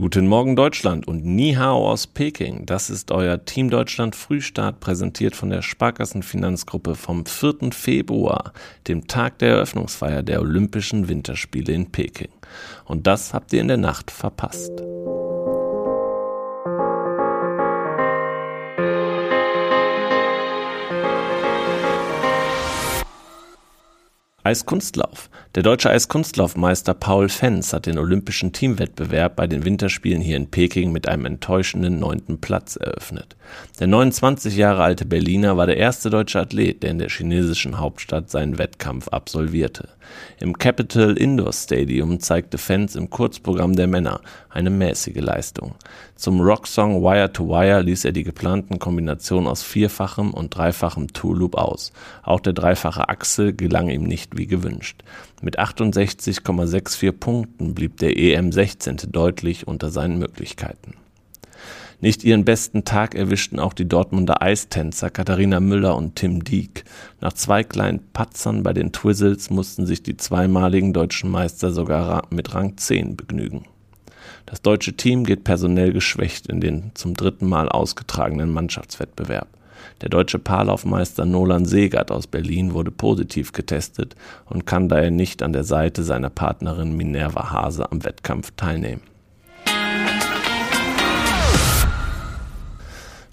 Guten Morgen Deutschland und Ni Hao aus Peking. Das ist euer Team Deutschland Frühstart, präsentiert von der Sparkassenfinanzgruppe vom 4. Februar, dem Tag der Eröffnungsfeier der Olympischen Winterspiele in Peking. Und das habt ihr in der Nacht verpasst. Eiskunstlauf. Der deutsche Eiskunstlaufmeister Paul Fens hat den olympischen Teamwettbewerb bei den Winterspielen hier in Peking mit einem enttäuschenden neunten Platz eröffnet. Der 29 Jahre alte Berliner war der erste deutsche Athlet, der in der chinesischen Hauptstadt seinen Wettkampf absolvierte. Im Capital Indoor Stadium zeigte Fens im Kurzprogramm der Männer eine mäßige Leistung. Zum Rocksong Wire to Wire ließ er die geplanten Kombinationen aus vierfachem und dreifachem Tool-Loop aus. Auch der dreifache Achsel gelang ihm nicht wie gewünscht. Mit 68,64 Punkten blieb der EM 16. deutlich unter seinen Möglichkeiten. Nicht ihren besten Tag erwischten auch die Dortmunder Eistänzer Katharina Müller und Tim Dieck. Nach zwei kleinen Patzern bei den Twizzles mussten sich die zweimaligen deutschen Meister sogar mit Rang 10 begnügen. Das deutsche Team geht personell geschwächt in den zum dritten Mal ausgetragenen Mannschaftswettbewerb. Der deutsche Paarlaufmeister Nolan Segert aus Berlin wurde positiv getestet und kann daher nicht an der Seite seiner Partnerin Minerva Hase am Wettkampf teilnehmen.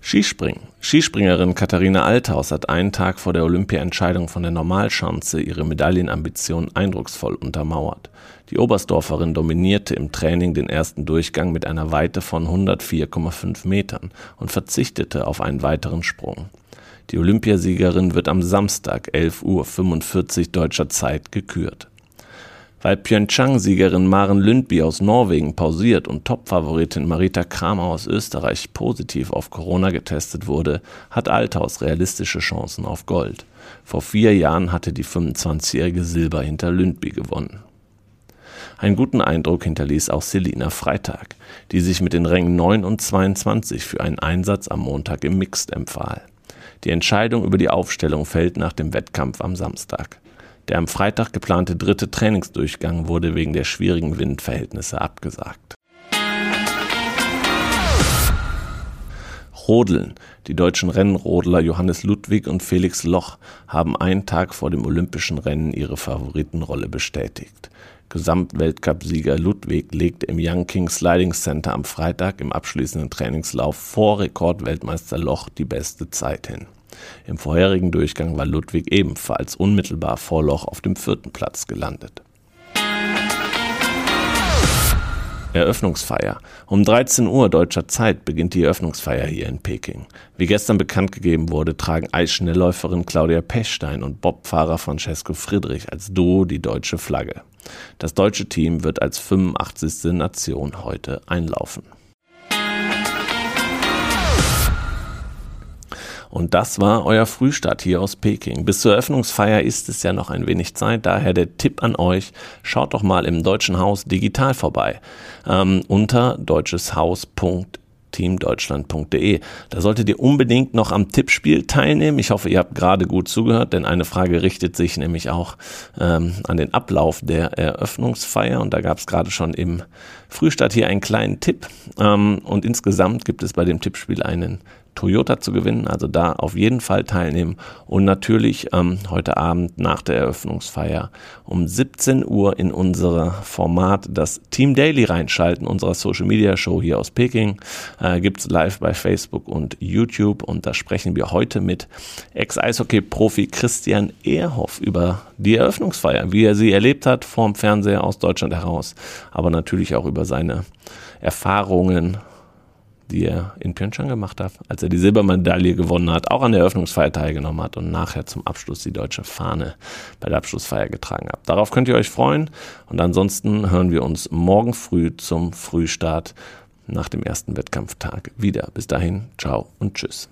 Skispringen. Skispringerin Katharina Althaus hat einen Tag vor der Olympia-Entscheidung von der Normalschanze ihre Medaillenambition eindrucksvoll untermauert. Die Oberstdorferin dominierte im Training den ersten Durchgang mit einer Weite von 104,5 Metern und verzichtete auf einen weiteren Sprung. Die Olympiasiegerin wird am Samstag 11.45 Uhr deutscher Zeit gekürt. Weil Pyeongchang-Siegerin Maren Lündby aus Norwegen pausiert und Topfavoritin Marita Kramer aus Österreich positiv auf Corona getestet wurde, hat Althaus realistische Chancen auf Gold. Vor vier Jahren hatte die 25-jährige Silber hinter Lündby gewonnen. Einen guten Eindruck hinterließ auch Selina Freitag, die sich mit den Rängen 9 und 22 für einen Einsatz am Montag im Mixed empfahl. Die Entscheidung über die Aufstellung fällt nach dem Wettkampf am Samstag. Der am Freitag geplante dritte Trainingsdurchgang wurde wegen der schwierigen Windverhältnisse abgesagt. Rodeln. Die deutschen Rennrodler Johannes Ludwig und Felix Loch haben einen Tag vor dem olympischen Rennen ihre Favoritenrolle bestätigt. Gesamtweltcupsieger Ludwig legte im Young King Sliding Center am Freitag im abschließenden Trainingslauf vor Rekordweltmeister Loch die beste Zeit hin. Im vorherigen Durchgang war Ludwig ebenfalls unmittelbar vor Loch auf dem vierten Platz gelandet. Eröffnungsfeier. Um 13 Uhr deutscher Zeit beginnt die Eröffnungsfeier hier in Peking. Wie gestern bekannt gegeben wurde, tragen Eisschnellläuferin Claudia Pechstein und Bobfahrer Francesco Friedrich als Duo die deutsche Flagge. Das deutsche Team wird als 85. Nation heute einlaufen. Und das war euer Frühstart hier aus Peking. Bis zur Eröffnungsfeier ist es ja noch ein wenig Zeit, daher der Tipp an euch, schaut doch mal im Deutschen Haus digital vorbei ähm, unter deutscheshaus.teamdeutschland.de. Da solltet ihr unbedingt noch am Tippspiel teilnehmen. Ich hoffe, ihr habt gerade gut zugehört, denn eine Frage richtet sich nämlich auch ähm, an den Ablauf der Eröffnungsfeier. Und da gab es gerade schon im Frühstart hier einen kleinen Tipp. Ähm, und insgesamt gibt es bei dem Tippspiel einen Toyota zu gewinnen. Also da auf jeden Fall teilnehmen. Und natürlich ähm, heute Abend nach der Eröffnungsfeier um 17 Uhr in unser Format das Team Daily reinschalten, unserer Social Media Show hier aus Peking. Äh, Gibt es live bei Facebook und YouTube. Und da sprechen wir heute mit Ex-Eishockey-Profi Christian Ehrhoff über die Eröffnungsfeier, wie er sie erlebt hat vorm Fernseher aus Deutschland heraus, aber natürlich auch über seine Erfahrungen die er in Pyeongchang gemacht hat, als er die Silbermedaille gewonnen hat, auch an der Eröffnungsfeier teilgenommen hat und nachher zum Abschluss die deutsche Fahne bei der Abschlussfeier getragen hat. Darauf könnt ihr euch freuen und ansonsten hören wir uns morgen früh zum Frühstart nach dem ersten Wettkampftag wieder. Bis dahin, ciao und tschüss.